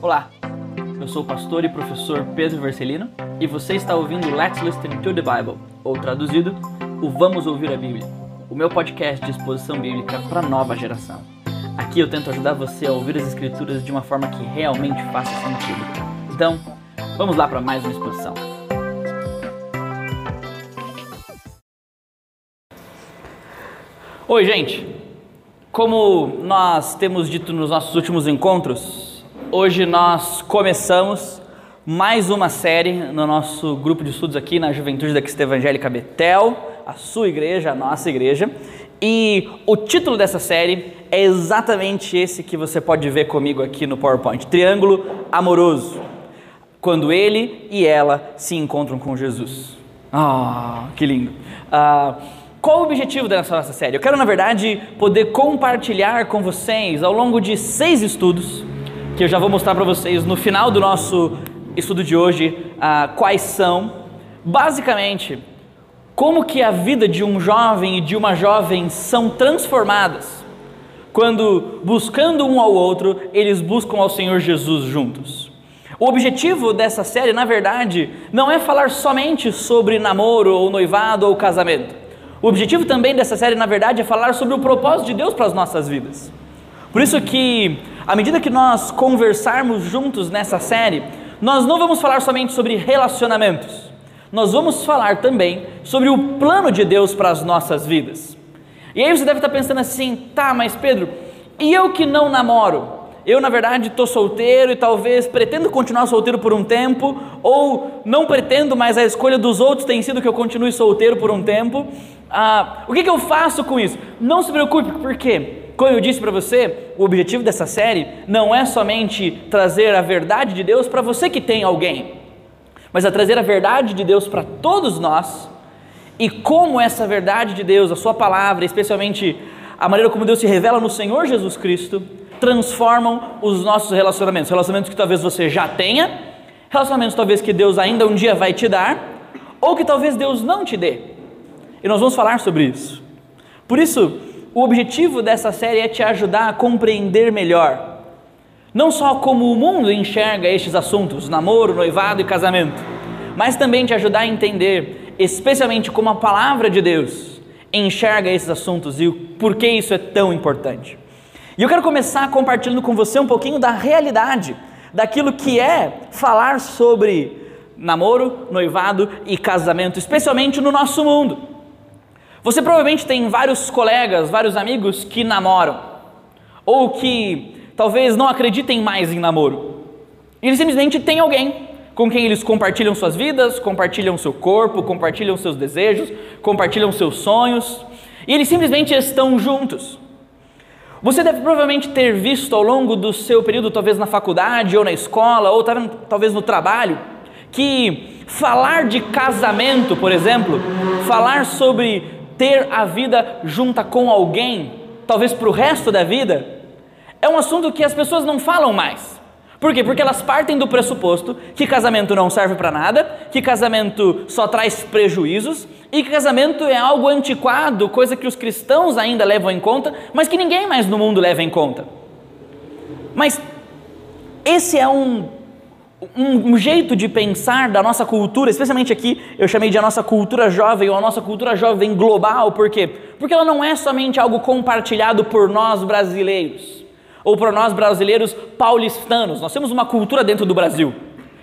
Olá, eu sou o pastor e professor Pedro Vercelino e você está ouvindo Let's Listen to the Bible, ou traduzido, o Vamos Ouvir a Bíblia, o meu podcast de exposição bíblica para nova geração. Aqui eu tento ajudar você a ouvir as Escrituras de uma forma que realmente faça sentido. Então, vamos lá para mais uma exposição. Oi, gente! Como nós temos dito nos nossos últimos encontros, hoje nós começamos mais uma série no nosso grupo de estudos aqui na Juventude da Cristã Evangélica Betel, a sua igreja, a nossa igreja. E o título dessa série é exatamente esse que você pode ver comigo aqui no PowerPoint: Triângulo Amoroso. Quando ele e ela se encontram com Jesus. Ah, que lindo! Ah, qual o objetivo dessa nossa série? Eu quero, na verdade, poder compartilhar com vocês ao longo de seis estudos, que eu já vou mostrar para vocês no final do nosso estudo de hoje, ah, quais são, basicamente, como que a vida de um jovem e de uma jovem são transformadas quando, buscando um ao outro, eles buscam ao Senhor Jesus juntos. O objetivo dessa série, na verdade, não é falar somente sobre namoro ou noivado ou casamento. O objetivo também dessa série, na verdade, é falar sobre o propósito de Deus para as nossas vidas. Por isso que, à medida que nós conversarmos juntos nessa série, nós não vamos falar somente sobre relacionamentos. Nós vamos falar também sobre o plano de Deus para as nossas vidas. E aí você deve estar pensando assim, tá, mas Pedro, e eu que não namoro? Eu, na verdade, estou solteiro e talvez pretendo continuar solteiro por um tempo, ou não pretendo, mas a escolha dos outros tem sido que eu continue solteiro por um tempo. Ah, o que, que eu faço com isso? Não se preocupe, porque, como eu disse para você, o objetivo dessa série não é somente trazer a verdade de Deus para você que tem alguém, mas é trazer a verdade de Deus para todos nós e como essa verdade de Deus, a Sua palavra, especialmente a maneira como Deus se revela no Senhor Jesus Cristo, transformam os nossos relacionamentos. Relacionamentos que talvez você já tenha, relacionamentos talvez que Deus ainda um dia vai te dar, ou que talvez Deus não te dê. E nós vamos falar sobre isso. Por isso, o objetivo dessa série é te ajudar a compreender melhor, não só como o mundo enxerga estes assuntos, namoro, noivado e casamento, mas também te ajudar a entender, especialmente como a palavra de Deus enxerga esses assuntos e o porquê isso é tão importante. E eu quero começar compartilhando com você um pouquinho da realidade, daquilo que é falar sobre namoro, noivado e casamento, especialmente no nosso mundo. Você provavelmente tem vários colegas, vários amigos que namoram, ou que talvez não acreditem mais em namoro. Eles simplesmente têm alguém com quem eles compartilham suas vidas, compartilham seu corpo, compartilham seus desejos, compartilham seus sonhos, e eles simplesmente estão juntos. Você deve provavelmente ter visto ao longo do seu período, talvez na faculdade ou na escola, ou talvez no trabalho, que falar de casamento, por exemplo, falar sobre ter a vida junta com alguém, talvez para o resto da vida, é um assunto que as pessoas não falam mais. Por quê? Porque elas partem do pressuposto que casamento não serve para nada, que casamento só traz prejuízos e que casamento é algo antiquado, coisa que os cristãos ainda levam em conta, mas que ninguém mais no mundo leva em conta. Mas esse é um, um, um jeito de pensar da nossa cultura, especialmente aqui eu chamei de a nossa cultura jovem ou a nossa cultura jovem global, por quê? Porque ela não é somente algo compartilhado por nós brasileiros ou para nós brasileiros paulistanos. Nós temos uma cultura dentro do Brasil.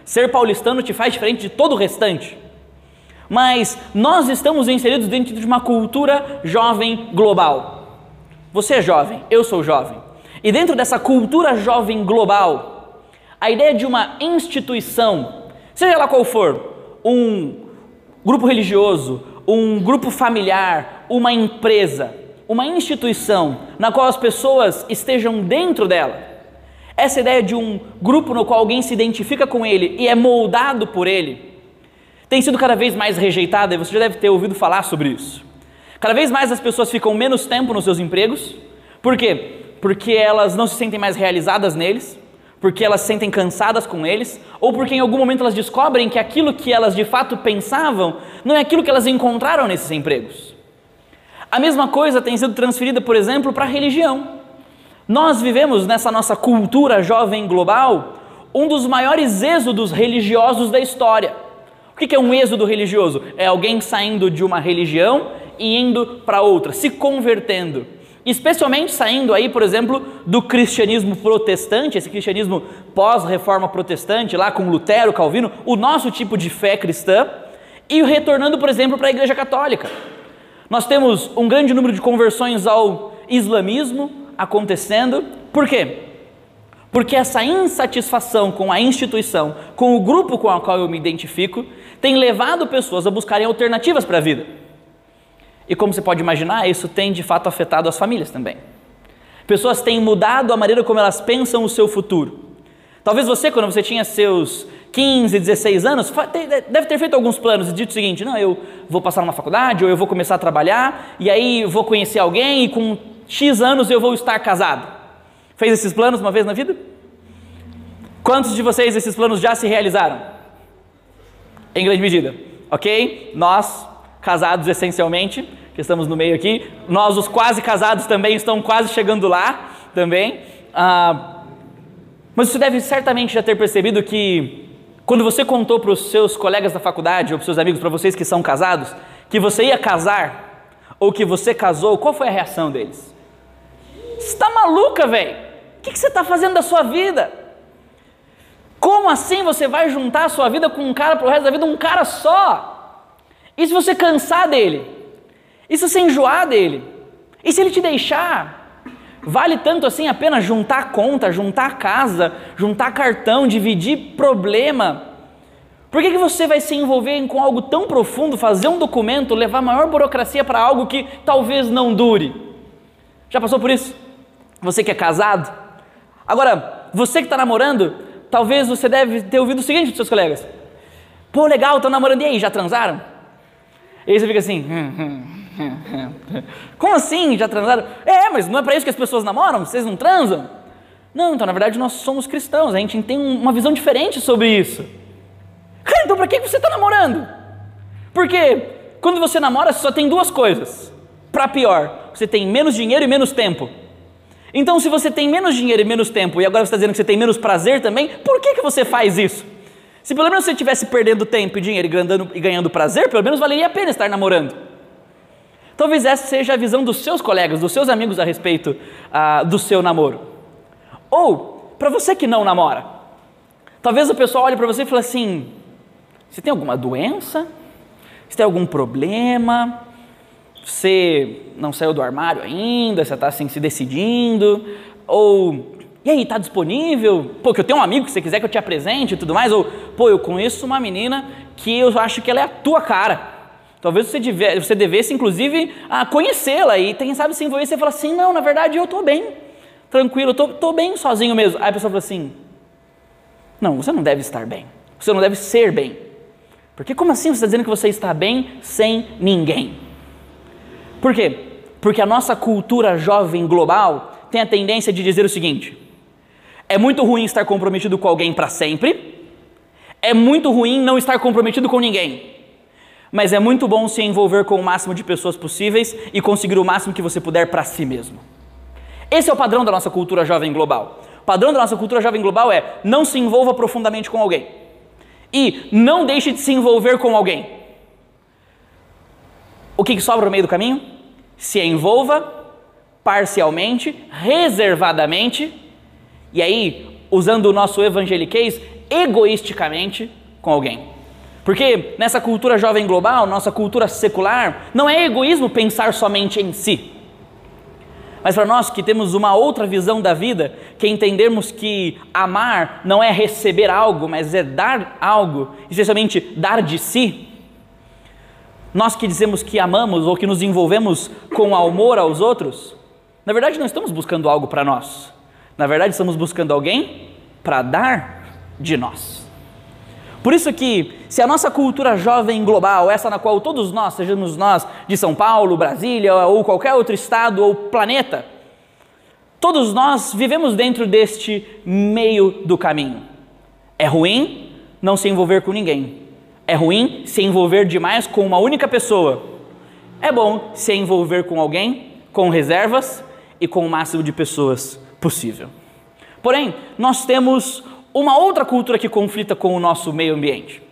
Ser paulistano te faz diferente de todo o restante. Mas nós estamos inseridos dentro de uma cultura jovem global. Você é jovem, eu sou jovem. E dentro dessa cultura jovem global, a ideia de uma instituição, seja lá qual for, um grupo religioso, um grupo familiar, uma empresa, uma instituição na qual as pessoas estejam dentro dela. Essa ideia de um grupo no qual alguém se identifica com ele e é moldado por ele tem sido cada vez mais rejeitada e você já deve ter ouvido falar sobre isso. Cada vez mais as pessoas ficam menos tempo nos seus empregos. Por quê? Porque elas não se sentem mais realizadas neles, porque elas se sentem cansadas com eles, ou porque em algum momento elas descobrem que aquilo que elas de fato pensavam não é aquilo que elas encontraram nesses empregos. A mesma coisa tem sido transferida, por exemplo, para a religião. Nós vivemos nessa nossa cultura jovem global um dos maiores êxodos religiosos da história. O que é um êxodo religioso? É alguém saindo de uma religião e indo para outra, se convertendo. Especialmente saindo aí, por exemplo, do cristianismo protestante, esse cristianismo pós-reforma protestante, lá com Lutero, Calvino, o nosso tipo de fé cristã, e retornando, por exemplo, para a Igreja Católica. Nós temos um grande número de conversões ao islamismo acontecendo. Por quê? Porque essa insatisfação com a instituição, com o grupo com o qual eu me identifico, tem levado pessoas a buscarem alternativas para a vida. E como você pode imaginar, isso tem de fato afetado as famílias também. Pessoas têm mudado a maneira como elas pensam o seu futuro. Talvez você, quando você tinha seus 15, 16 anos, deve ter feito alguns planos e dito o seguinte: não, eu vou passar numa faculdade, ou eu vou começar a trabalhar, e aí vou conhecer alguém, e com X anos eu vou estar casado. Fez esses planos uma vez na vida? Quantos de vocês esses planos já se realizaram? Em grande medida, ok? Nós, casados essencialmente, que estamos no meio aqui, nós, os quase casados, também estão quase chegando lá também. Ah, mas você deve certamente já ter percebido que quando você contou para os seus colegas da faculdade ou para os seus amigos, para vocês que são casados, que você ia casar ou que você casou, qual foi a reação deles? Está maluca, velho? O que, que você está fazendo da sua vida? Como assim você vai juntar a sua vida com um cara para o resto da vida, um cara só? E se você cansar dele? E se você enjoar dele? E se ele te deixar? Vale tanto assim a pena juntar conta, juntar casa, juntar cartão, dividir problema? Por que, que você vai se envolver com algo tão profundo, fazer um documento, levar maior burocracia para algo que talvez não dure? Já passou por isso? Você que é casado? Agora, você que está namorando, talvez você deve ter ouvido o seguinte dos seus colegas: Pô, legal, estou namorando, e aí, já transaram? E aí você fica assim. Hum, hum. Como assim? Já transaram? É, mas não é para isso que as pessoas namoram? Vocês não transam? Não, então na verdade nós somos cristãos, a gente tem uma visão diferente sobre isso. Cara, então para que você está namorando? Porque quando você namora, você só tem duas coisas. Para pior, você tem menos dinheiro e menos tempo. Então, se você tem menos dinheiro e menos tempo, e agora você está dizendo que você tem menos prazer também, por que, que você faz isso? Se pelo menos você estivesse perdendo tempo e dinheiro e ganhando, e ganhando prazer, pelo menos valeria a pena estar namorando. Talvez essa seja a visão dos seus colegas, dos seus amigos a respeito ah, do seu namoro. Ou, para você que não namora, talvez o pessoal olhe para você e fale assim: você tem alguma doença? Você tem algum problema? Você não saiu do armário ainda? Você está assim se decidindo? Ou, e aí, está disponível? Pô, que eu tenho um amigo que você quiser que eu te apresente e tudo mais? Ou, pô, eu conheço uma menina que eu acho que ela é a tua cara. Talvez você, deve, você devesse, inclusive, conhecê-la e, quem sabe, se envolver e você fala assim: não, na verdade eu estou bem, tranquilo, eu estou bem sozinho mesmo. Aí a pessoa fala assim: não, você não deve estar bem, você não deve ser bem. Porque como assim você está dizendo que você está bem sem ninguém? Por quê? Porque a nossa cultura jovem global tem a tendência de dizer o seguinte: é muito ruim estar comprometido com alguém para sempre, é muito ruim não estar comprometido com ninguém mas é muito bom se envolver com o máximo de pessoas possíveis e conseguir o máximo que você puder para si mesmo. Esse é o padrão da nossa cultura jovem global. O padrão da nossa cultura jovem global é não se envolva profundamente com alguém e não deixe de se envolver com alguém. O que, sobra no meio do caminho? Se envolva parcialmente, reservadamente, e aí, usando o nosso evangeliquez, egoisticamente com alguém. Porque nessa cultura jovem global, nossa cultura secular, não é egoísmo pensar somente em si. Mas para nós que temos uma outra visão da vida, que entendemos que amar não é receber algo, mas é dar algo, especialmente dar de si. Nós que dizemos que amamos ou que nos envolvemos com amor aos outros, na verdade não estamos buscando algo para nós. Na verdade estamos buscando alguém para dar de nós. Por isso que, se a nossa cultura jovem global, essa na qual todos nós, sejamos nós de São Paulo, Brasília ou qualquer outro estado ou planeta, todos nós vivemos dentro deste meio do caminho. É ruim não se envolver com ninguém. É ruim se envolver demais com uma única pessoa. É bom se envolver com alguém, com reservas e com o máximo de pessoas possível. Porém, nós temos uma outra cultura que conflita com o nosso meio ambiente,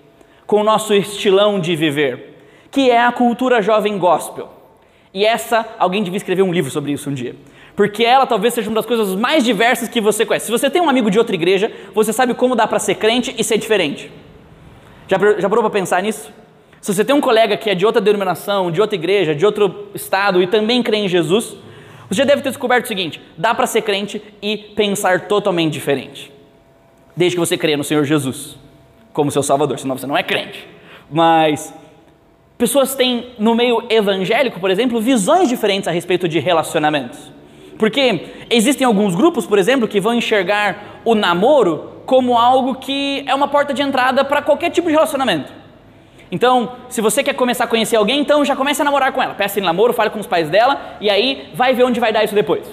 com o nosso estilão de viver, que é a cultura jovem gospel. E essa, alguém devia escrever um livro sobre isso um dia. Porque ela talvez seja uma das coisas mais diversas que você conhece. Se você tem um amigo de outra igreja, você sabe como dá para ser crente e ser diferente. Já, já parou para pensar nisso? Se você tem um colega que é de outra denominação, de outra igreja, de outro estado e também crê em Jesus, você já deve ter descoberto o seguinte: dá para ser crente e pensar totalmente diferente. Desde que você crê no Senhor Jesus como seu Salvador, senão você não é crente. Mas pessoas têm no meio evangélico, por exemplo, visões diferentes a respeito de relacionamentos. Porque existem alguns grupos, por exemplo, que vão enxergar o namoro como algo que é uma porta de entrada para qualquer tipo de relacionamento. Então, se você quer começar a conhecer alguém, então já comece a namorar com ela. Peça em namoro, fale com os pais dela e aí vai ver onde vai dar isso depois.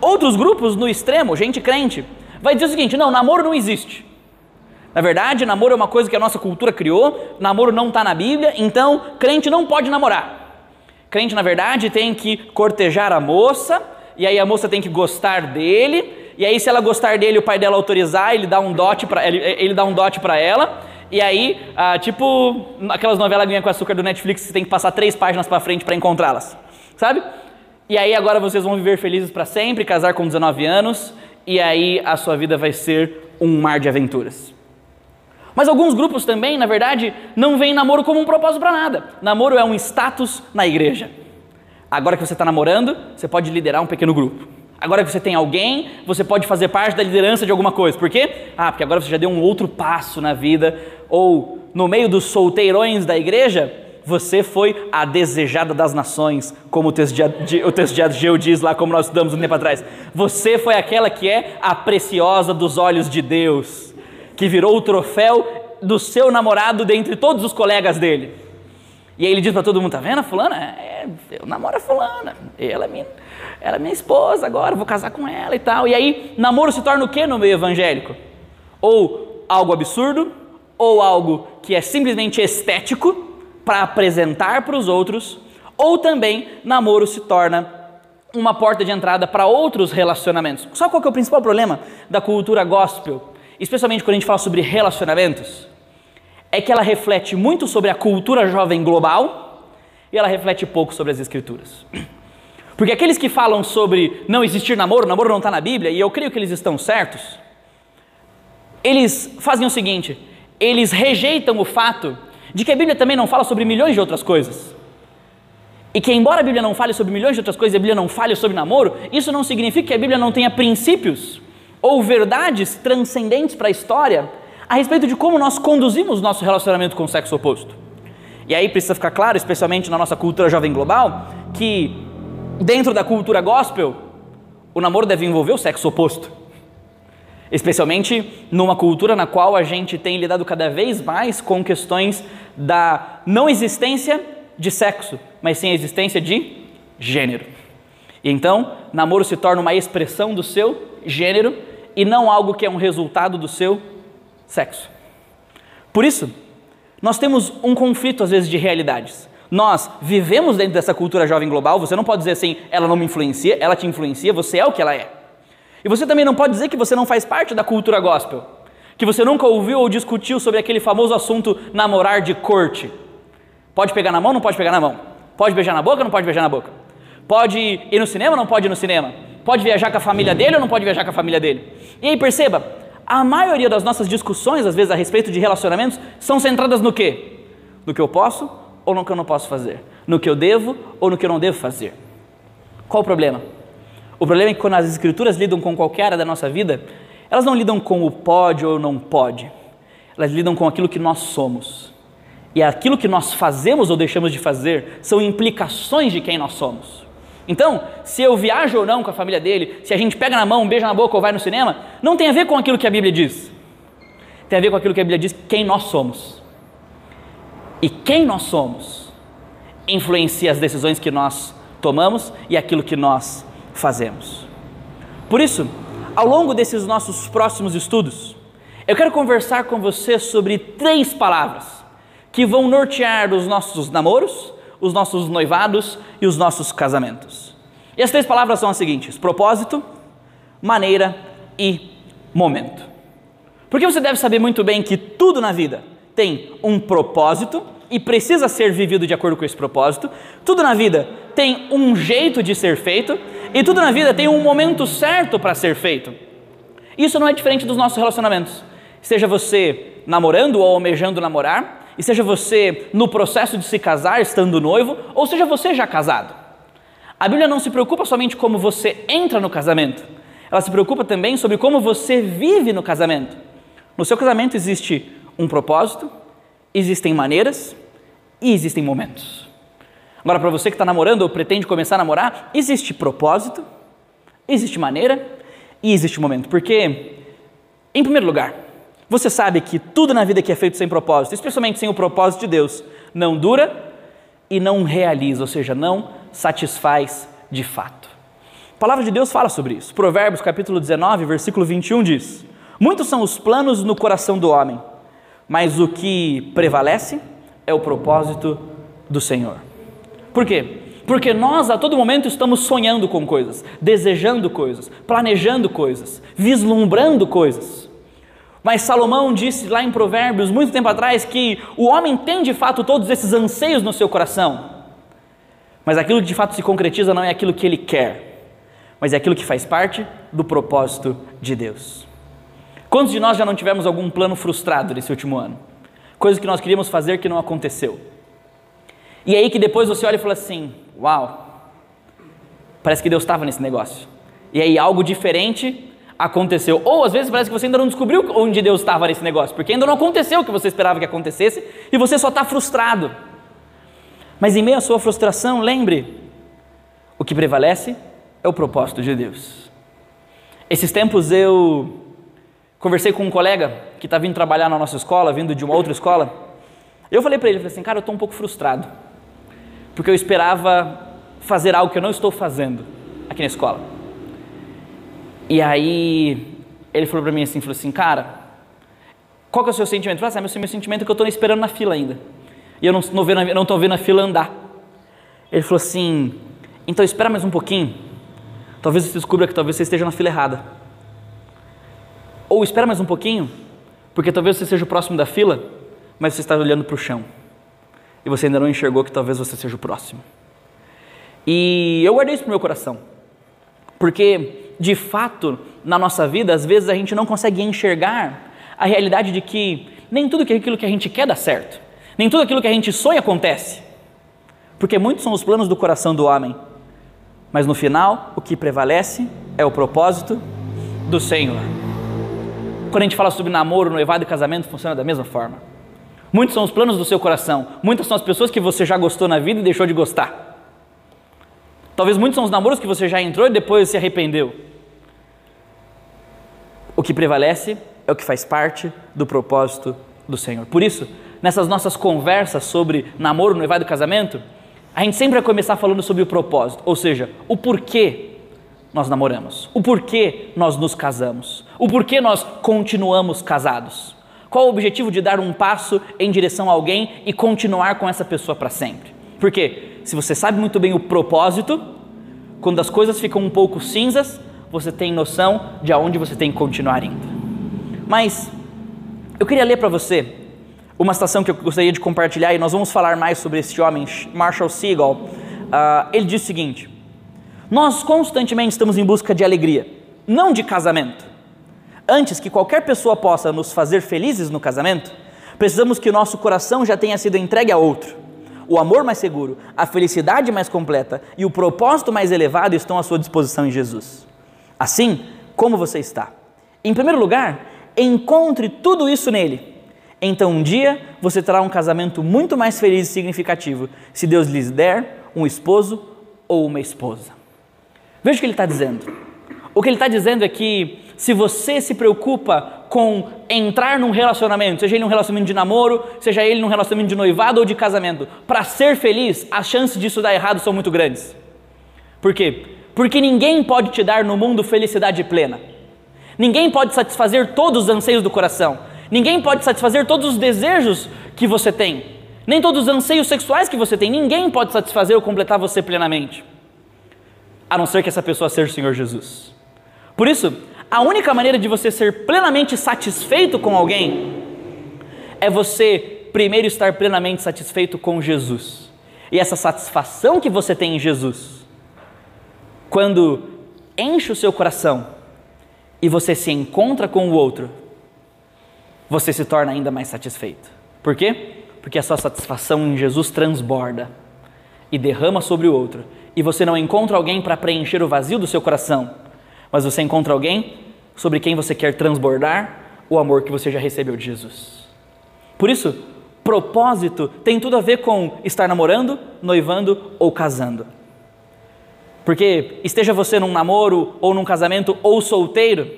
Outros grupos, no extremo, gente crente, vai dizer o seguinte: não, namoro não existe. Na verdade, namoro é uma coisa que a nossa cultura criou, namoro não está na Bíblia, então crente não pode namorar. Crente, na verdade, tem que cortejar a moça, e aí a moça tem que gostar dele, e aí se ela gostar dele, o pai dela autorizar, ele dá um dote para ele, ele dá um dote para ela. E aí, ah, tipo aquelas novelas ganha com açúcar do Netflix, você tem que passar três páginas para frente para encontrá-las, sabe? E aí agora vocês vão viver felizes para sempre, casar com 19 anos, e aí a sua vida vai ser um mar de aventuras. Mas alguns grupos também, na verdade, não veem namoro como um propósito para nada. Namoro é um status na igreja. Agora que você está namorando, você pode liderar um pequeno grupo. Agora que você tem alguém, você pode fazer parte da liderança de alguma coisa. Por quê? Ah, porque agora você já deu um outro passo na vida. Ou no meio dos solteirões da igreja, você foi a desejada das nações, como o texto de, o texto de diz lá, como nós estudamos um tempo atrás. Você foi aquela que é a preciosa dos olhos de Deus, que virou o troféu do seu namorado dentre todos os colegas dele. E aí ele diz para todo mundo: tá vendo a fulana? É, eu namoro a fulana, ela é, minha, ela é minha esposa agora, vou casar com ela e tal. E aí, namoro se torna o que no meio evangélico? Ou algo absurdo, ou algo que é simplesmente estético para apresentar para os outros, ou também namoro se torna uma porta de entrada para outros relacionamentos. Sabe qual que é o principal problema da cultura gospel? Especialmente quando a gente fala sobre relacionamentos? É que ela reflete muito sobre a cultura jovem global e ela reflete pouco sobre as escrituras. Porque aqueles que falam sobre não existir namoro, namoro não está na Bíblia, e eu creio que eles estão certos, eles fazem o seguinte: eles rejeitam o fato de que a Bíblia também não fala sobre milhões de outras coisas. E que, embora a Bíblia não fale sobre milhões de outras coisas a Bíblia não fale sobre namoro, isso não significa que a Bíblia não tenha princípios ou verdades transcendentes para a história a respeito de como nós conduzimos nosso relacionamento com o sexo oposto. E aí precisa ficar claro, especialmente na nossa cultura jovem global, que dentro da cultura gospel, o namoro deve envolver o sexo oposto. Especialmente numa cultura na qual a gente tem lidado cada vez mais com questões da não existência de sexo, mas sim a existência de gênero. E então, namoro se torna uma expressão do seu gênero e não algo que é um resultado do seu sexo. Por isso, nós temos um conflito às vezes de realidades. Nós vivemos dentro dessa cultura jovem global, você não pode dizer assim, ela não me influencia, ela te influencia, você é o que ela é. E você também não pode dizer que você não faz parte da cultura gospel, que você nunca ouviu ou discutiu sobre aquele famoso assunto namorar de corte. Pode pegar na mão, não pode pegar na mão. Pode beijar na boca, não pode beijar na boca. Pode ir no cinema, não pode ir no cinema. Pode viajar com a família dele ou não pode viajar com a família dele. E aí perceba, a maioria das nossas discussões, às vezes, a respeito de relacionamentos, são centradas no quê? No que eu posso ou no que eu não posso fazer? No que eu devo ou no que eu não devo fazer? Qual o problema? O problema é que quando as escrituras lidam com qualquer área da nossa vida, elas não lidam com o pode ou não pode. Elas lidam com aquilo que nós somos. E aquilo que nós fazemos ou deixamos de fazer são implicações de quem nós somos. Então, se eu viajo ou não com a família dele, se a gente pega na mão, beijo na boca ou vai no cinema, não tem a ver com aquilo que a Bíblia diz. Tem a ver com aquilo que a Bíblia diz, quem nós somos. E quem nós somos influencia as decisões que nós tomamos e aquilo que nós fazemos. Por isso, ao longo desses nossos próximos estudos, eu quero conversar com você sobre três palavras que vão nortear os nossos namoros, os nossos noivados e os nossos casamentos. E as três palavras são as seguintes: propósito, maneira e momento. Porque você deve saber muito bem que tudo na vida tem um propósito e precisa ser vivido de acordo com esse propósito. Tudo na vida tem um jeito de ser feito e tudo na vida tem um momento certo para ser feito. Isso não é diferente dos nossos relacionamentos. Seja você namorando ou almejando namorar, e seja você no processo de se casar, estando noivo, ou seja você já casado. A Bíblia não se preocupa somente como você entra no casamento, ela se preocupa também sobre como você vive no casamento. No seu casamento existe um propósito, existem maneiras e existem momentos. Agora, para você que está namorando ou pretende começar a namorar, existe propósito, existe maneira e existe momento. Porque, em primeiro lugar, você sabe que tudo na vida que é feito sem propósito, especialmente sem o propósito de Deus, não dura e não realiza, ou seja, não satisfaz de fato. A palavra de Deus fala sobre isso. Provérbios capítulo 19, versículo 21 diz: Muitos são os planos no coração do homem, mas o que prevalece é o propósito do Senhor. Por quê? Porque nós a todo momento estamos sonhando com coisas, desejando coisas, planejando coisas, vislumbrando coisas. Mas Salomão disse lá em Provérbios, muito tempo atrás, que o homem tem de fato todos esses anseios no seu coração. Mas aquilo que de fato se concretiza não é aquilo que ele quer, mas é aquilo que faz parte do propósito de Deus. Quantos de nós já não tivemos algum plano frustrado nesse último ano? Coisa que nós queríamos fazer que não aconteceu. E aí que depois você olha e fala assim: Uau, parece que Deus estava nesse negócio. E aí algo diferente aconteceu. Ou às vezes parece que você ainda não descobriu onde Deus estava nesse negócio, porque ainda não aconteceu o que você esperava que acontecesse e você só está frustrado. Mas em meio à sua frustração, lembre: o que prevalece é o propósito de Deus. Esses tempos eu conversei com um colega que está vindo trabalhar na nossa escola, vindo de uma outra escola. Eu falei para ele, falei assim, cara, eu estou um pouco frustrado, porque eu esperava fazer algo que eu não estou fazendo aqui na escola. E aí ele falou para mim assim, falou assim, cara, qual que é o seu sentimento? Eu falei assim, ah, meu sentimento é que eu estou esperando na fila ainda. E eu não estou vendo, não vendo a fila andar. Ele falou assim, então espera mais um pouquinho. Talvez você descubra que talvez você esteja na fila errada. Ou espera mais um pouquinho, porque talvez você seja o próximo da fila, mas você está olhando para o chão. E você ainda não enxergou que talvez você seja o próximo. E eu guardei isso para o meu coração. Porque de fato, na nossa vida, às vezes a gente não consegue enxergar a realidade de que nem tudo aquilo que a gente quer dá certo, nem tudo aquilo que a gente sonha acontece, porque muitos são os planos do coração do homem, mas no final o que prevalece é o propósito do Senhor. Quando a gente fala sobre namoro, noivado e casamento, funciona da mesma forma. Muitos são os planos do seu coração, muitas são as pessoas que você já gostou na vida e deixou de gostar. Talvez muitos são os namoros que você já entrou e depois se arrependeu. O que prevalece é o que faz parte do propósito do Senhor. Por isso, nessas nossas conversas sobre namoro, noivado e casamento, a gente sempre vai começar falando sobre o propósito, ou seja, o porquê nós namoramos, o porquê nós nos casamos, o porquê nós continuamos casados. Qual o objetivo de dar um passo em direção a alguém e continuar com essa pessoa para sempre? Porque se você sabe muito bem o propósito, quando as coisas ficam um pouco cinzas, você tem noção de aonde você tem que continuar indo. Mas eu queria ler para você uma citação que eu gostaria de compartilhar e nós vamos falar mais sobre esse homem, Marshall Seagull. Uh, ele diz o seguinte: Nós constantemente estamos em busca de alegria, não de casamento. Antes que qualquer pessoa possa nos fazer felizes no casamento, precisamos que o nosso coração já tenha sido entregue a outro o amor mais seguro, a felicidade mais completa e o propósito mais elevado estão à sua disposição em Jesus. Assim, como você está? Em primeiro lugar, encontre tudo isso nele. Então, um dia você terá um casamento muito mais feliz e significativo se Deus lhes der um esposo ou uma esposa. Veja o que ele está dizendo. O que ele está dizendo é que se você se preocupa com entrar num relacionamento, seja ele um relacionamento de namoro, seja ele num relacionamento de noivado ou de casamento, para ser feliz, as chances disso dar errado são muito grandes. Por quê? Porque ninguém pode te dar no mundo felicidade plena. Ninguém pode satisfazer todos os anseios do coração. Ninguém pode satisfazer todos os desejos que você tem. Nem todos os anseios sexuais que você tem. Ninguém pode satisfazer ou completar você plenamente. A não ser que essa pessoa seja o Senhor Jesus. Por isso, A única maneira de você ser plenamente satisfeito com alguém é você primeiro estar plenamente satisfeito com Jesus. E essa satisfação que você tem em Jesus, quando enche o seu coração e você se encontra com o outro, você se torna ainda mais satisfeito. Por quê? Porque a sua satisfação em Jesus transborda e derrama sobre o outro. E você não encontra alguém para preencher o vazio do seu coração, mas você encontra alguém sobre quem você quer transbordar o amor que você já recebeu de Jesus. Por isso, propósito tem tudo a ver com estar namorando, noivando ou casando. Porque esteja você num namoro ou num casamento ou solteiro,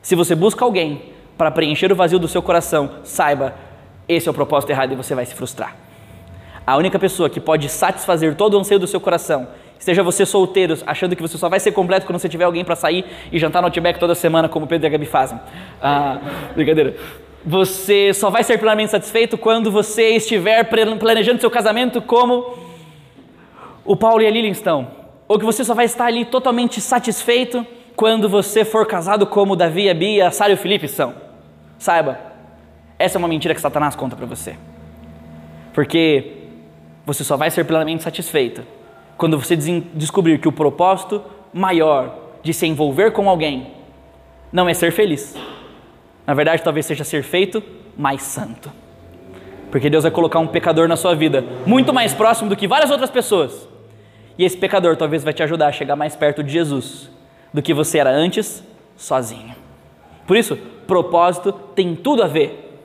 se você busca alguém para preencher o vazio do seu coração, saiba, esse é o propósito errado e você vai se frustrar. A única pessoa que pode satisfazer todo o anseio do seu coração, esteja você solteiro, achando que você só vai ser completo quando você tiver alguém para sair e jantar no Outback toda semana, como o Pedro e a Gabi fazem. Ah, brincadeira. Você só vai ser plenamente satisfeito quando você estiver planejando seu casamento como o Paulo e a Lilian estão. Ou que você só vai estar ali totalmente satisfeito quando você for casado como Davi, a Bia, a Sara e o Felipe são. Saiba, essa é uma mentira que Satanás conta para você. Porque você só vai ser plenamente satisfeito quando você descobrir que o propósito maior de se envolver com alguém não é ser feliz. Na verdade, talvez seja ser feito mais santo. Porque Deus vai colocar um pecador na sua vida, muito mais próximo do que várias outras pessoas. E esse pecador talvez vai te ajudar a chegar mais perto de Jesus do que você era antes, sozinho. Por isso, propósito tem tudo a ver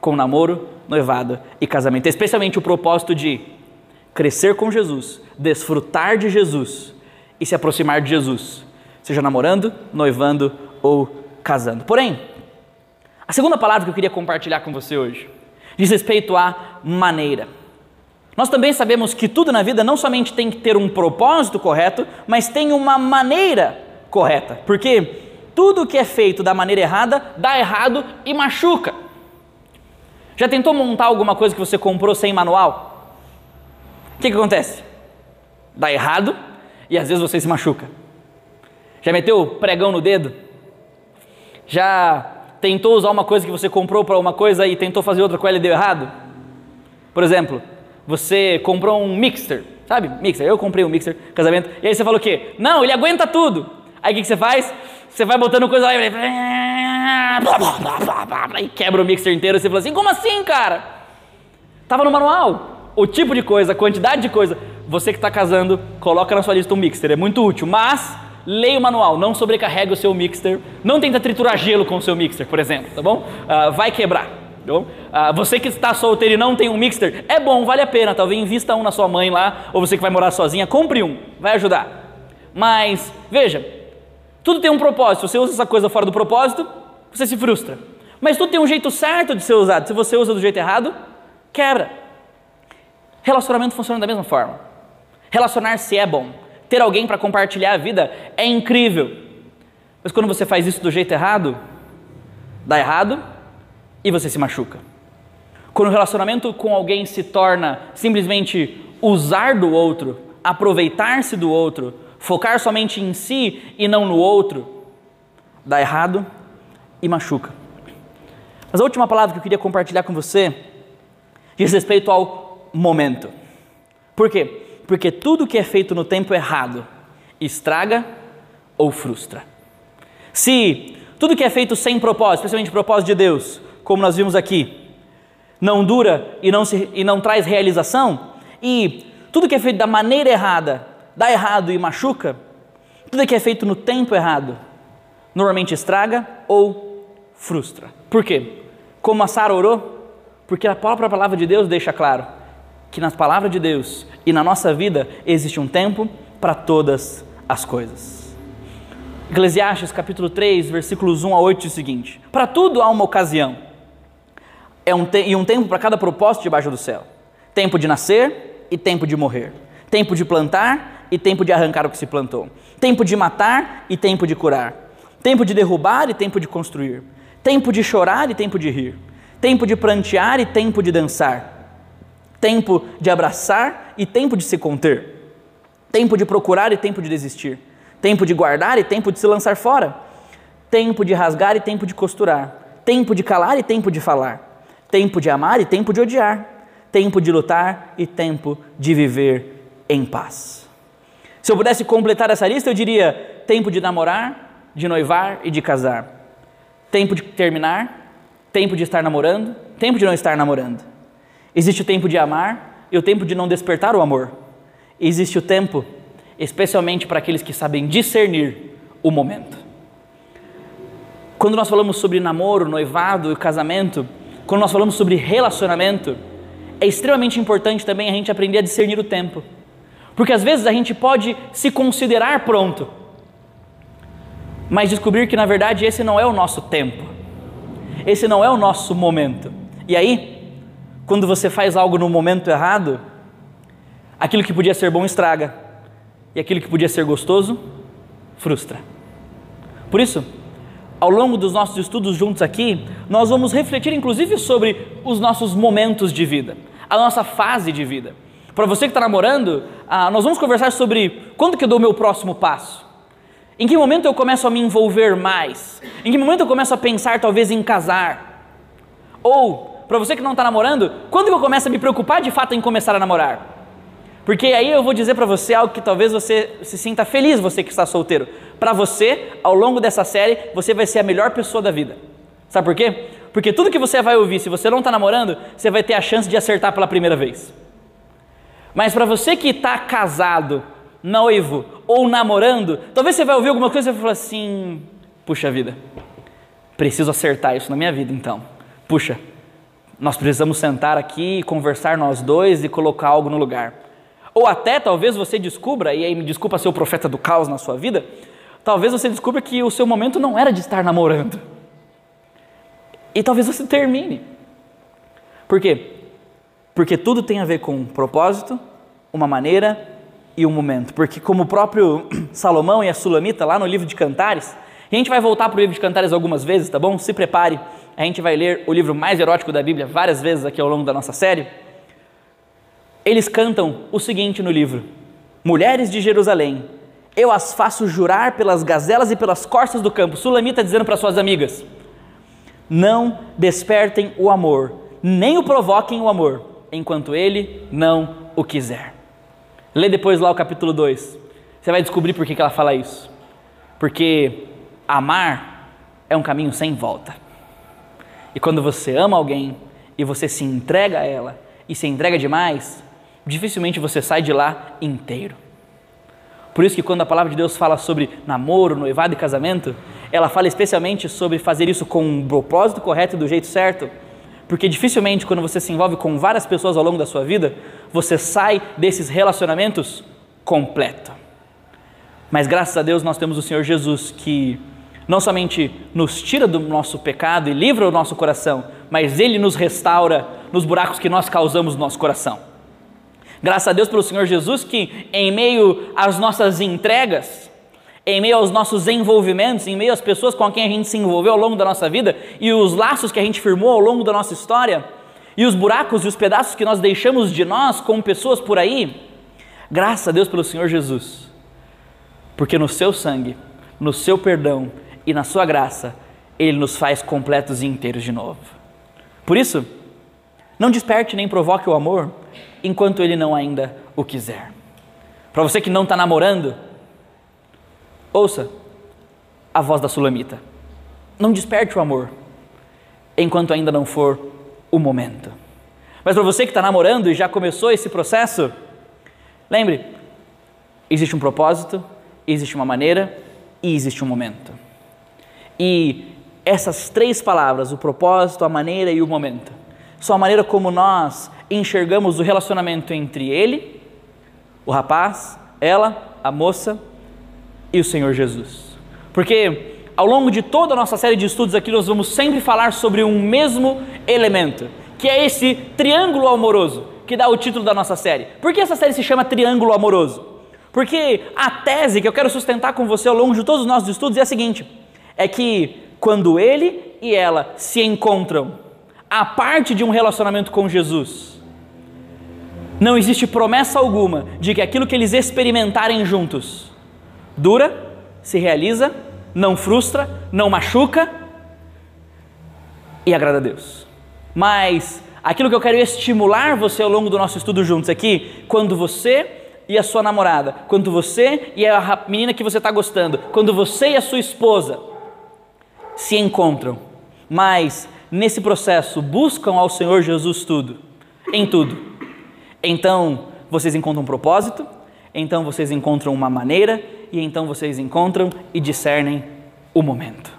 com namoro, noivado e casamento, especialmente o propósito de crescer com Jesus, desfrutar de Jesus e se aproximar de Jesus, seja namorando, noivando ou casando. Porém, a segunda palavra que eu queria compartilhar com você hoje diz respeito à maneira. Nós também sabemos que tudo na vida não somente tem que ter um propósito correto, mas tem uma maneira correta, porque tudo que é feito da maneira errada dá errado e machuca. Já tentou montar alguma coisa que você comprou sem manual? O que, que acontece? Dá errado e às vezes você se machuca. Já meteu pregão no dedo? Já tentou usar uma coisa que você comprou para uma coisa e tentou fazer outra com ela e deu errado? Por exemplo, você comprou um mixer, sabe? Mixer, eu comprei um mixer, casamento, e aí você falou o quê? Não, ele aguenta tudo. Aí o que, que você faz? Você vai botando coisa lá e e quebra o mixer inteiro. E você fala assim: como assim, cara? Tava no manual. O tipo de coisa, a quantidade de coisa. Você que está casando, coloca na sua lista um mixer. É muito útil, mas leia o manual. Não sobrecarregue o seu mixer. Não tenta triturar gelo com o seu mixer, por exemplo, tá bom? Uh, vai quebrar. Tá bom? Uh, você que está solteiro e não tem um mixer, é bom, vale a pena. Talvez invista um na sua mãe lá, ou você que vai morar sozinha, compre um, vai ajudar. Mas, veja, tudo tem um propósito. Se você usa essa coisa fora do propósito, você se frustra. Mas tudo tem um jeito certo de ser usado. Se você usa do jeito errado, quebra. Relacionamento funciona da mesma forma. Relacionar-se é bom. Ter alguém para compartilhar a vida é incrível. Mas quando você faz isso do jeito errado, dá errado e você se machuca. Quando o relacionamento com alguém se torna simplesmente usar do outro, aproveitar-se do outro, focar somente em si e não no outro, dá errado e machuca. Mas a última palavra que eu queria compartilhar com você diz respeito ao momento. Por quê? Porque tudo que é feito no tempo errado estraga ou frustra. Se tudo que é feito sem propósito, especialmente propósito de Deus, como nós vimos aqui, não dura e não, se, e não traz realização, e tudo que é feito da maneira errada dá errado e machuca, tudo que é feito no tempo errado normalmente estraga ou frustra. Por quê? Como a Sara orou? Porque a própria palavra de Deus deixa claro que nas palavras de Deus e na nossa vida existe um tempo para todas as coisas. Eclesiastes capítulo 3, versículos 1 a 8 diz o seguinte: Para tudo há uma ocasião, é um e um tempo para cada propósito debaixo do céu: tempo de nascer e tempo de morrer, tempo de plantar e tempo de arrancar o que se plantou, tempo de matar e tempo de curar, tempo de derrubar e tempo de construir, tempo de chorar e tempo de rir, tempo de prantear e tempo de dançar, tempo de abraçar e tempo de se conter, tempo de procurar e tempo de desistir, tempo de guardar e tempo de se lançar fora, tempo de rasgar e tempo de costurar, tempo de calar e tempo de falar, tempo de amar e tempo de odiar, tempo de lutar e tempo de viver em paz. Se eu pudesse completar essa lista, eu diria: tempo de namorar, de noivar e de casar, tempo de terminar, tempo de estar namorando, tempo de não estar namorando. Existe o tempo de amar e o tempo de não despertar o amor. Existe o tempo, especialmente para aqueles que sabem discernir o momento. Quando nós falamos sobre namoro, noivado casamento, quando nós falamos sobre relacionamento, é extremamente importante também a gente aprender a discernir o tempo. Porque às vezes a gente pode se considerar pronto, mas descobrir que na verdade esse não é o nosso tempo, esse não é o nosso momento. E aí, quando você faz algo no momento errado, aquilo que podia ser bom estraga, e aquilo que podia ser gostoso frustra. Por isso, ao longo dos nossos estudos juntos aqui, nós vamos refletir inclusive sobre os nossos momentos de vida, a nossa fase de vida. Para você que está namorando, ah, nós vamos conversar sobre quando que eu dou o meu próximo passo. Em que momento eu começo a me envolver mais? Em que momento eu começo a pensar talvez em casar? Ou, para você que não está namorando, quando eu começo a me preocupar de fato em começar a namorar? Porque aí eu vou dizer para você algo que talvez você se sinta feliz, você que está solteiro. Para você, ao longo dessa série, você vai ser a melhor pessoa da vida. Sabe por quê? Porque tudo que você vai ouvir, se você não está namorando, você vai ter a chance de acertar pela primeira vez. Mas para você que está casado, noivo ou namorando, talvez você vai ouvir alguma coisa e falar assim: puxa vida, preciso acertar isso na minha vida então. Puxa, nós precisamos sentar aqui e conversar nós dois e colocar algo no lugar. Ou até talvez você descubra, e aí me desculpa ser o profeta do caos na sua vida, talvez você descubra que o seu momento não era de estar namorando. E talvez você termine. Por quê? Porque tudo tem a ver com um propósito, uma maneira e um momento. Porque, como o próprio Salomão e a Sulamita, lá no livro de Cantares, a gente vai voltar para o livro de Cantares algumas vezes, tá bom? Se prepare, a gente vai ler o livro mais erótico da Bíblia várias vezes aqui ao longo da nossa série. Eles cantam o seguinte no livro: Mulheres de Jerusalém, eu as faço jurar pelas gazelas e pelas corças do campo. Sulamita dizendo para suas amigas: Não despertem o amor, nem o provoquem o amor enquanto ele não o quiser. Lê depois lá o capítulo 2. Você vai descobrir por que, ela fala isso. Porque amar é um caminho sem volta. E quando você ama alguém e você se entrega a ela e se entrega demais, dificilmente você sai de lá inteiro. Por isso que quando a palavra de Deus fala sobre namoro, noivado e casamento, ela fala especialmente sobre fazer isso com um propósito correto e do jeito certo, porque dificilmente, quando você se envolve com várias pessoas ao longo da sua vida, você sai desses relacionamentos completo. Mas graças a Deus nós temos o Senhor Jesus que não somente nos tira do nosso pecado e livra o nosso coração, mas Ele nos restaura nos buracos que nós causamos no nosso coração. Graças a Deus pelo Senhor Jesus que, em meio às nossas entregas, em meio aos nossos envolvimentos, em meio às pessoas com quem a gente se envolveu ao longo da nossa vida e os laços que a gente firmou ao longo da nossa história, e os buracos e os pedaços que nós deixamos de nós com pessoas por aí, graças a Deus pelo Senhor Jesus, porque no seu sangue, no seu perdão e na sua graça, Ele nos faz completos e inteiros de novo. Por isso, não desperte nem provoque o amor enquanto Ele não ainda o quiser. Para você que não está namorando, Ouça a voz da sulamita. Não desperte o amor enquanto ainda não for o momento. Mas para você que está namorando e já começou esse processo, lembre: existe um propósito, existe uma maneira e existe um momento. E essas três palavras, o propósito, a maneira e o momento, são a maneira como nós enxergamos o relacionamento entre ele, o rapaz, ela, a moça e o Senhor Jesus. Porque ao longo de toda a nossa série de estudos aqui, nós vamos sempre falar sobre um mesmo elemento, que é esse triângulo amoroso, que dá o título da nossa série. Por que essa série se chama Triângulo Amoroso? Porque a tese que eu quero sustentar com você ao longo de todos os nossos estudos é a seguinte: é que quando ele e ela se encontram, a parte de um relacionamento com Jesus, não existe promessa alguma de que aquilo que eles experimentarem juntos dura se realiza, não frustra, não machuca e agrada a Deus. Mas aquilo que eu quero estimular você ao longo do nosso estudo juntos aqui, quando você e a sua namorada, quando você e a menina que você está gostando, quando você e a sua esposa se encontram, mas nesse processo buscam ao Senhor Jesus tudo, em tudo, então vocês encontram um propósito, então vocês encontram uma maneira e então vocês encontram e discernem o momento.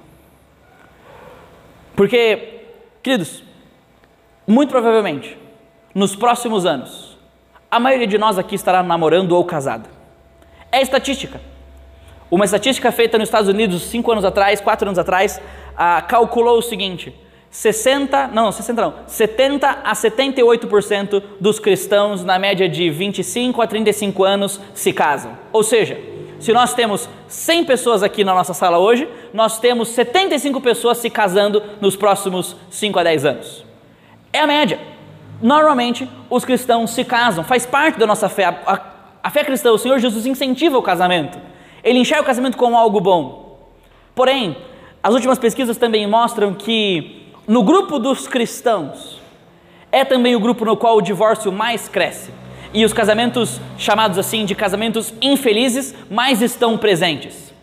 Porque, queridos, muito provavelmente, nos próximos anos, a maioria de nós aqui estará namorando ou casada. É estatística. Uma estatística feita nos Estados Unidos cinco anos atrás, quatro anos atrás, ah, calculou o seguinte: 60, não, 60 não, 70 a 78% dos cristãos na média de 25 a 35 anos se casam. Ou seja, se nós temos 100 pessoas aqui na nossa sala hoje, nós temos 75 pessoas se casando nos próximos 5 a 10 anos. É a média. Normalmente, os cristãos se casam, faz parte da nossa fé. A, a fé cristã, o Senhor Jesus incentiva o casamento. Ele enxerga o casamento como algo bom. Porém, as últimas pesquisas também mostram que no grupo dos cristãos, é também o grupo no qual o divórcio mais cresce. E os casamentos, chamados assim de casamentos infelizes, mais estão presentes.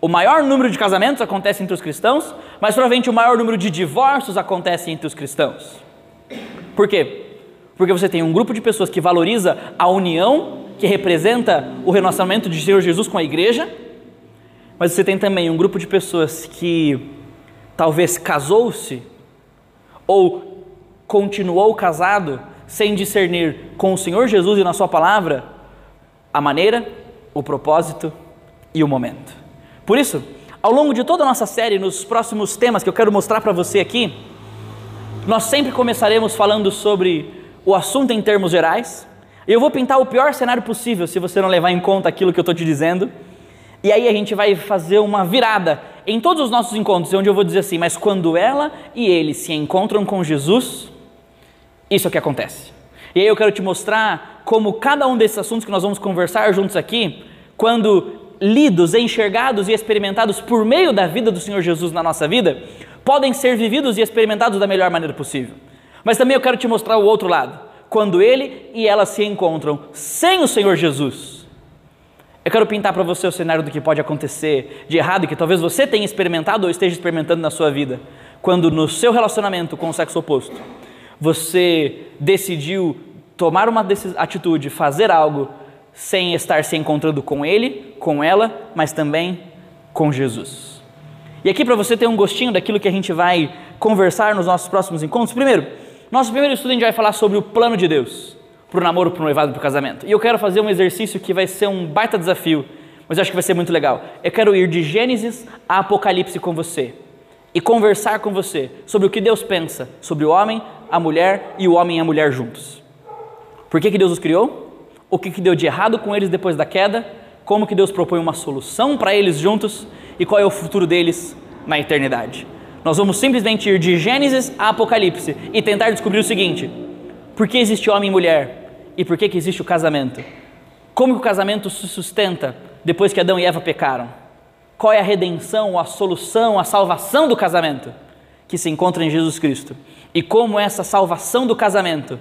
O maior número de casamentos acontece entre os cristãos, mas provavelmente o maior número de divórcios acontece entre os cristãos. Por quê? Porque você tem um grupo de pessoas que valoriza a união, que representa o relacionamento de Senhor Jesus com a igreja, mas você tem também um grupo de pessoas que talvez casou-se ou continuou casado sem discernir com o Senhor Jesus e na Sua palavra a maneira, o propósito e o momento. Por isso, ao longo de toda a nossa série, nos próximos temas que eu quero mostrar para você aqui, nós sempre começaremos falando sobre o assunto em termos gerais. Eu vou pintar o pior cenário possível se você não levar em conta aquilo que eu estou te dizendo. E aí a gente vai fazer uma virada em todos os nossos encontros, onde eu vou dizer assim, mas quando ela e ele se encontram com Jesus, isso é o que acontece. E aí eu quero te mostrar como cada um desses assuntos que nós vamos conversar juntos aqui, quando lidos, enxergados e experimentados por meio da vida do Senhor Jesus na nossa vida, podem ser vividos e experimentados da melhor maneira possível. Mas também eu quero te mostrar o outro lado, quando ele e ela se encontram sem o Senhor Jesus eu quero pintar para você o cenário do que pode acontecer de errado e que talvez você tenha experimentado ou esteja experimentando na sua vida, quando no seu relacionamento com o sexo oposto, você decidiu tomar uma atitude, fazer algo sem estar se encontrando com ele, com ela, mas também com Jesus. E aqui para você ter um gostinho daquilo que a gente vai conversar nos nossos próximos encontros, primeiro, nosso primeiro estudo a gente vai falar sobre o plano de Deus para o namoro, para o noivado, para o casamento. E eu quero fazer um exercício que vai ser um baita desafio, mas eu acho que vai ser muito legal. Eu quero ir de Gênesis a Apocalipse com você e conversar com você sobre o que Deus pensa sobre o homem, a mulher e o homem e a mulher juntos. Por que, que Deus os criou? O que, que deu de errado com eles depois da queda? Como que Deus propõe uma solução para eles juntos? E qual é o futuro deles na eternidade? Nós vamos simplesmente ir de Gênesis a Apocalipse e tentar descobrir o seguinte: por que existe homem e mulher? E por que, que existe o casamento? Como o casamento se sustenta depois que Adão e Eva pecaram? Qual é a redenção, a solução, a salvação do casamento? Que se encontra em Jesus Cristo. E como essa salvação do casamento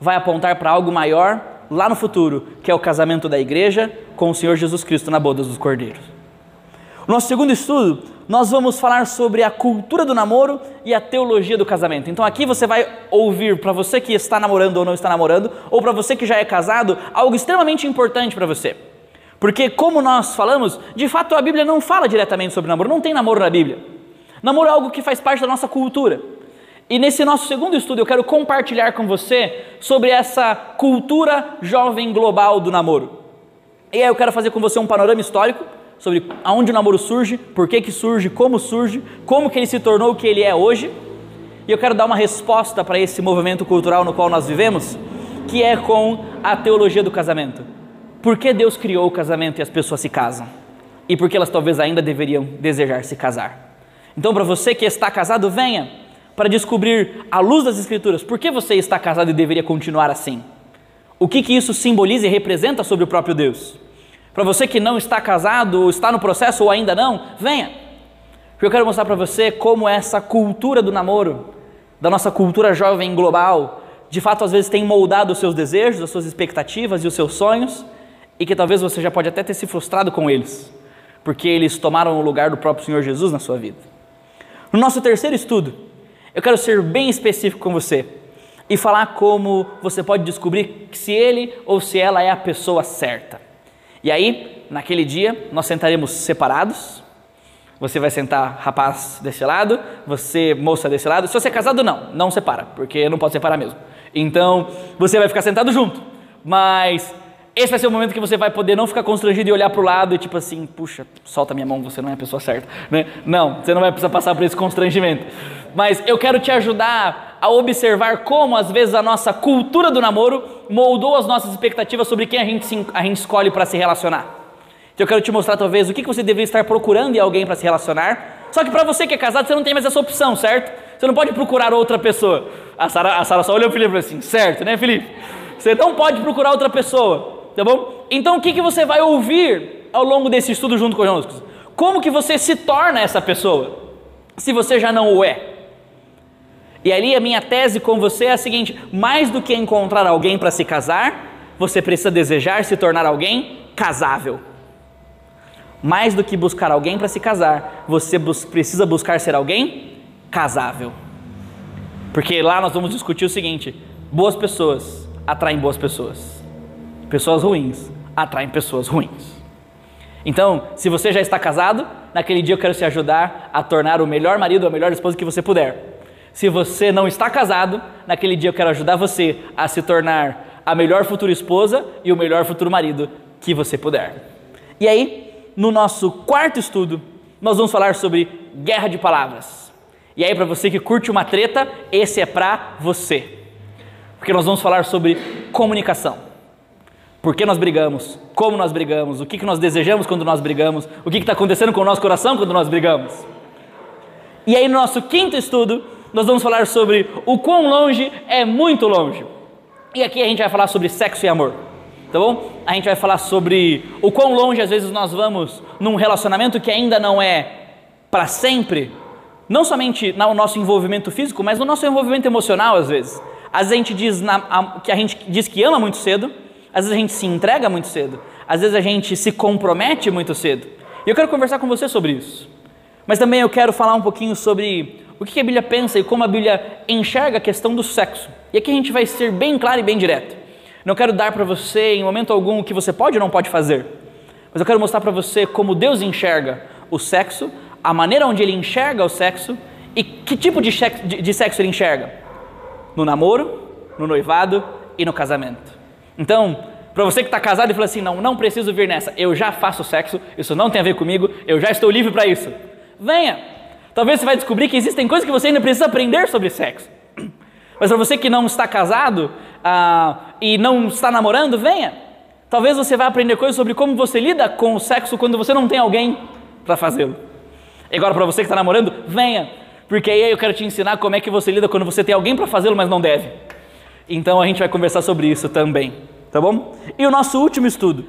vai apontar para algo maior lá no futuro, que é o casamento da igreja com o Senhor Jesus Cristo na boda dos cordeiros. O nosso segundo estudo nós vamos falar sobre a cultura do namoro e a teologia do casamento. Então aqui você vai ouvir, para você que está namorando ou não está namorando, ou para você que já é casado, algo extremamente importante para você. Porque, como nós falamos, de fato a Bíblia não fala diretamente sobre namoro, não tem namoro na Bíblia. Namoro é algo que faz parte da nossa cultura. E nesse nosso segundo estudo eu quero compartilhar com você sobre essa cultura jovem global do namoro. E aí eu quero fazer com você um panorama histórico sobre aonde o namoro surge, por que, que surge, como surge, como que ele se tornou o que ele é hoje. E eu quero dar uma resposta para esse movimento cultural no qual nós vivemos, que é com a teologia do casamento. Por que Deus criou o casamento e as pessoas se casam? E por que elas talvez ainda deveriam desejar se casar? Então, para você que está casado, venha para descobrir, à luz das Escrituras, por que você está casado e deveria continuar assim. O que, que isso simboliza e representa sobre o próprio Deus. Para você que não está casado, está no processo ou ainda não, venha. Porque eu quero mostrar para você como essa cultura do namoro, da nossa cultura jovem global, de fato às vezes tem moldado os seus desejos, as suas expectativas e os seus sonhos, e que talvez você já pode até ter se frustrado com eles, porque eles tomaram o lugar do próprio Senhor Jesus na sua vida. No nosso terceiro estudo, eu quero ser bem específico com você e falar como você pode descobrir se ele ou se ela é a pessoa certa. E aí, naquele dia, nós sentaremos separados. Você vai sentar rapaz desse lado, você moça desse lado. Se você é casado, não, não separa, porque não pode separar mesmo. Então, você vai ficar sentado junto. Mas esse vai ser o momento que você vai poder não ficar constrangido e olhar para o lado e tipo assim, puxa, solta minha mão, você não é a pessoa certa. Né? Não, você não vai precisar passar por esse constrangimento. Mas eu quero te ajudar a observar como às vezes a nossa cultura do namoro moldou as nossas expectativas sobre quem a gente, se, a gente escolhe para se relacionar. Então eu quero te mostrar talvez o que você deveria estar procurando em alguém para se relacionar. Só que para você que é casado, você não tem mais essa opção, certo? Você não pode procurar outra pessoa. A Sara a só olhou o Felipe e falou assim, certo, né Felipe? Você não pode procurar outra pessoa tá bom? Então o que, que você vai ouvir ao longo desse estudo junto conosco? Como que você se torna essa pessoa, se você já não o é? E ali a minha tese com você é a seguinte: mais do que encontrar alguém para se casar, você precisa desejar se tornar alguém casável. Mais do que buscar alguém para se casar, você bus precisa buscar ser alguém casável. Porque lá nós vamos discutir o seguinte: boas pessoas atraem boas pessoas. Pessoas ruins atraem pessoas ruins. Então, se você já está casado, naquele dia eu quero te ajudar a tornar o melhor marido ou a melhor esposa que você puder. Se você não está casado, naquele dia eu quero ajudar você a se tornar a melhor futura esposa e o melhor futuro marido que você puder. E aí, no nosso quarto estudo, nós vamos falar sobre guerra de palavras. E aí, para você que curte uma treta, esse é para você. Porque nós vamos falar sobre comunicação. Por que nós brigamos? Como nós brigamos? O que, que nós desejamos quando nós brigamos? O que está acontecendo com o nosso coração quando nós brigamos? E aí, no nosso quinto estudo, nós vamos falar sobre o quão longe é muito longe. E aqui a gente vai falar sobre sexo e amor, tá bom? A gente vai falar sobre o quão longe às vezes nós vamos num relacionamento que ainda não é para sempre, não somente no nosso envolvimento físico, mas no nosso envolvimento emocional às vezes. Às vezes a gente diz na, a, que a gente diz que ama muito cedo, às vezes a gente se entrega muito cedo, às vezes a gente se compromete muito cedo. E eu quero conversar com você sobre isso. Mas também eu quero falar um pouquinho sobre o que a Bíblia pensa e como a Bíblia enxerga a questão do sexo. E aqui a gente vai ser bem claro e bem direto. Não quero dar para você em momento algum o que você pode ou não pode fazer, mas eu quero mostrar para você como Deus enxerga o sexo, a maneira onde ele enxerga o sexo e que tipo de sexo ele enxerga no namoro, no noivado e no casamento. Então, para você que está casado e fala assim, não, não preciso vir nessa, eu já faço sexo, isso não tem a ver comigo, eu já estou livre para isso. Venha! Talvez você vai descobrir que existem coisas que você ainda precisa aprender sobre sexo. Mas para você que não está casado ah, e não está namorando, venha. Talvez você vá aprender coisas sobre como você lida com o sexo quando você não tem alguém para fazê-lo. E agora para você que está namorando, venha, porque aí eu quero te ensinar como é que você lida quando você tem alguém para fazê-lo, mas não deve. Então a gente vai conversar sobre isso também, tá bom? E o nosso último estudo,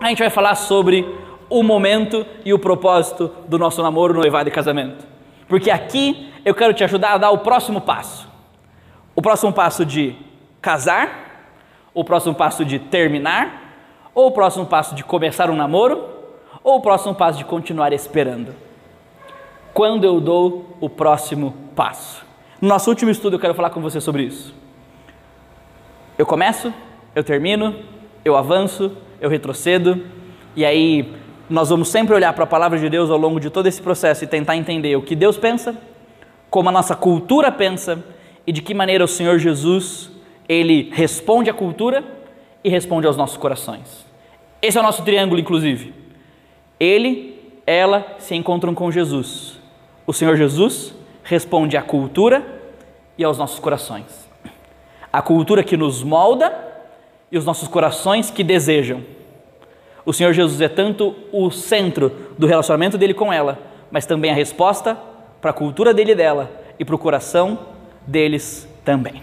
a gente vai falar sobre o momento e o propósito do nosso namoro, noivado e casamento. Porque aqui eu quero te ajudar a dar o próximo passo. O próximo passo de casar, o próximo passo de terminar, ou o próximo passo de começar um namoro, ou o próximo passo de continuar esperando. Quando eu dou o próximo passo? No nosso último estudo eu quero falar com você sobre isso. Eu começo, eu termino, eu avanço, eu retrocedo, e aí nós vamos sempre olhar para a palavra de Deus ao longo de todo esse processo e tentar entender o que Deus pensa, como a nossa cultura pensa e de que maneira o Senhor Jesus ele responde à cultura e responde aos nossos corações. Esse é o nosso triângulo, inclusive. Ele, ela se encontram com Jesus. O Senhor Jesus responde à cultura e aos nossos corações a cultura que nos molda e os nossos corações que desejam. O Senhor Jesus é tanto o centro do relacionamento dele com ela, mas também a resposta para a cultura dele e dela e para o coração deles também.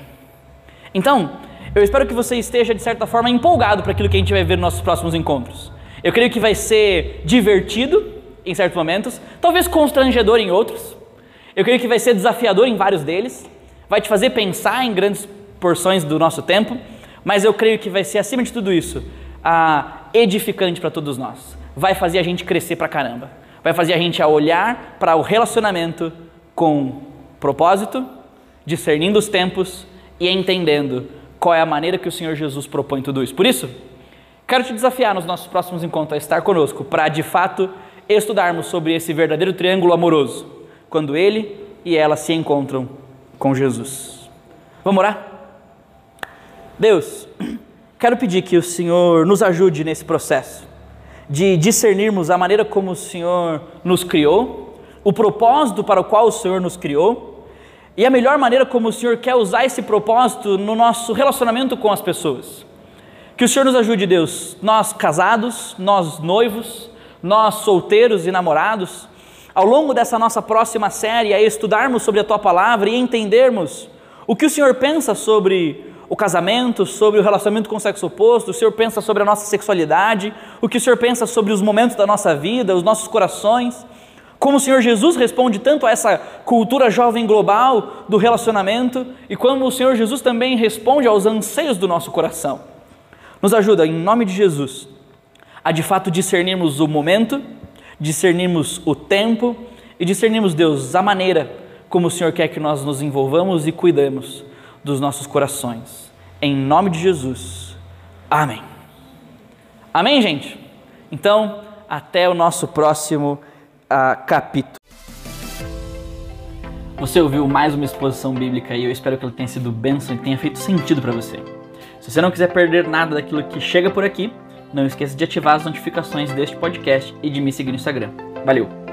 Então, eu espero que você esteja de certa forma empolgado para aquilo que a gente vai ver nos nossos próximos encontros. Eu creio que vai ser divertido em certos momentos, talvez constrangedor em outros. Eu creio que vai ser desafiador em vários deles, vai te fazer pensar em grandes porções do nosso tempo, mas eu creio que vai ser, acima de tudo isso, ah, edificante para todos nós. Vai fazer a gente crescer pra caramba. Vai fazer a gente a olhar para o relacionamento com propósito, discernindo os tempos e entendendo qual é a maneira que o Senhor Jesus propõe tudo isso. Por isso, quero te desafiar nos nossos próximos encontros a estar conosco para de fato estudarmos sobre esse verdadeiro triângulo amoroso, quando ele e ela se encontram com Jesus. Vamos orar? Deus, quero pedir que o Senhor nos ajude nesse processo de discernirmos a maneira como o Senhor nos criou, o propósito para o qual o Senhor nos criou e a melhor maneira como o Senhor quer usar esse propósito no nosso relacionamento com as pessoas. Que o Senhor nos ajude, Deus, nós casados, nós noivos, nós solteiros e namorados, ao longo dessa nossa próxima série, a estudarmos sobre a tua palavra e entendermos o que o Senhor pensa sobre o casamento, sobre o relacionamento com o sexo oposto, o Senhor pensa sobre a nossa sexualidade, o que o Senhor pensa sobre os momentos da nossa vida, os nossos corações, como o Senhor Jesus responde tanto a essa cultura jovem global do relacionamento e como o Senhor Jesus também responde aos anseios do nosso coração. Nos ajuda, em nome de Jesus, a de fato discernirmos o momento, discernirmos o tempo e discernirmos, Deus, a maneira como o Senhor quer que nós nos envolvamos e cuidemos dos nossos corações. Em nome de Jesus. Amém. Amém, gente? Então, até o nosso próximo uh, capítulo. Você ouviu mais uma exposição bíblica e eu espero que ela tenha sido bênção e tenha feito sentido para você. Se você não quiser perder nada daquilo que chega por aqui, não esqueça de ativar as notificações deste podcast e de me seguir no Instagram. Valeu!